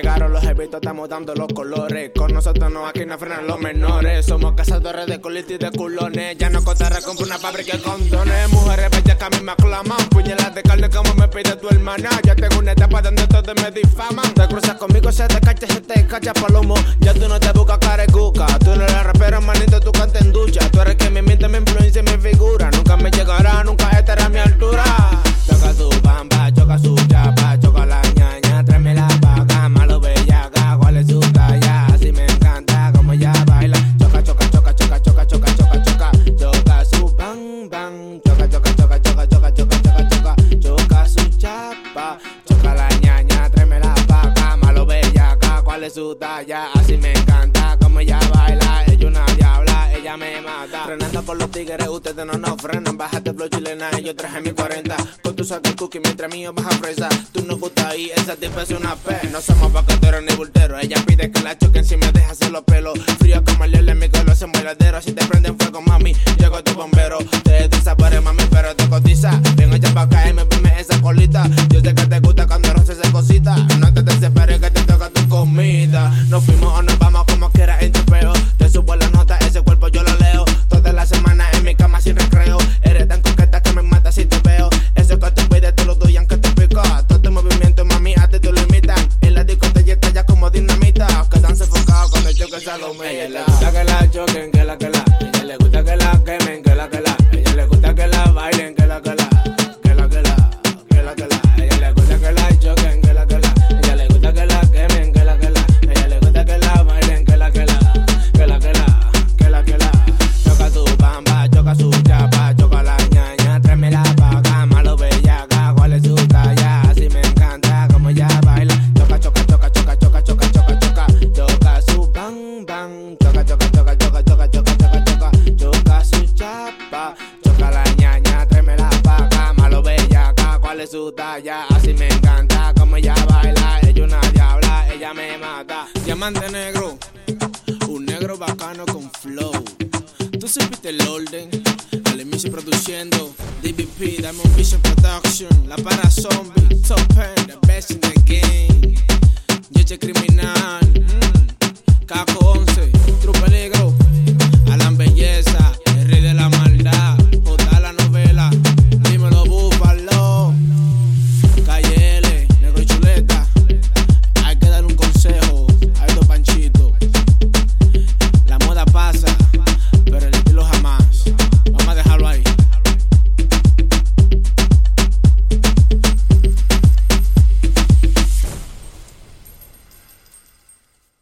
Llegaron los eventos, estamos dando los colores. Con nosotros no, aquí no frenan los menores. Somos cazadores de colitis y de culones. Ya no cotarra, compro una fábrica de condones. Mujeres bellas que a mí me aclaman. Puñalas de carne como me pide tu hermana. Ya tengo una etapa donde todos me difaman. Te cruzas conmigo, se te cacha, se te cacha palomo. Ya tú no te buscas carecuca. Tú no eres rapero, manito, tú cantas en ducha. Tú eres su talla, así me encanta como ella baila. Ella una diabla, ella me mata. Frenando por los tigres, ustedes no nos frenan. Bájate flow chilena, yo traje mi 40. Con tu saco cookie mientras mío baja fresa. Tú no gusta ahí, esa tipa es una P. No somos paqueteros ni bulteros. Ella pide que la choquen si me deja hacer los pelos. Frío como el en mi color, en bailadero. Si te Ella le gusta que la choquen, que la que la. Ella le gusta que la quemen, que la que la. Ella le gusta que la bailen, que la que la. Que la que la, que la que la. Ella le gusta que la choquen, que su talla, así me encanta como ella baila. Ella una diabla, ella me mata. Diamante negro, un negro bacano con flow. Tú supiste el orden, al inicio produciendo DBP, Diamond Vision Production, la para zombie, top end,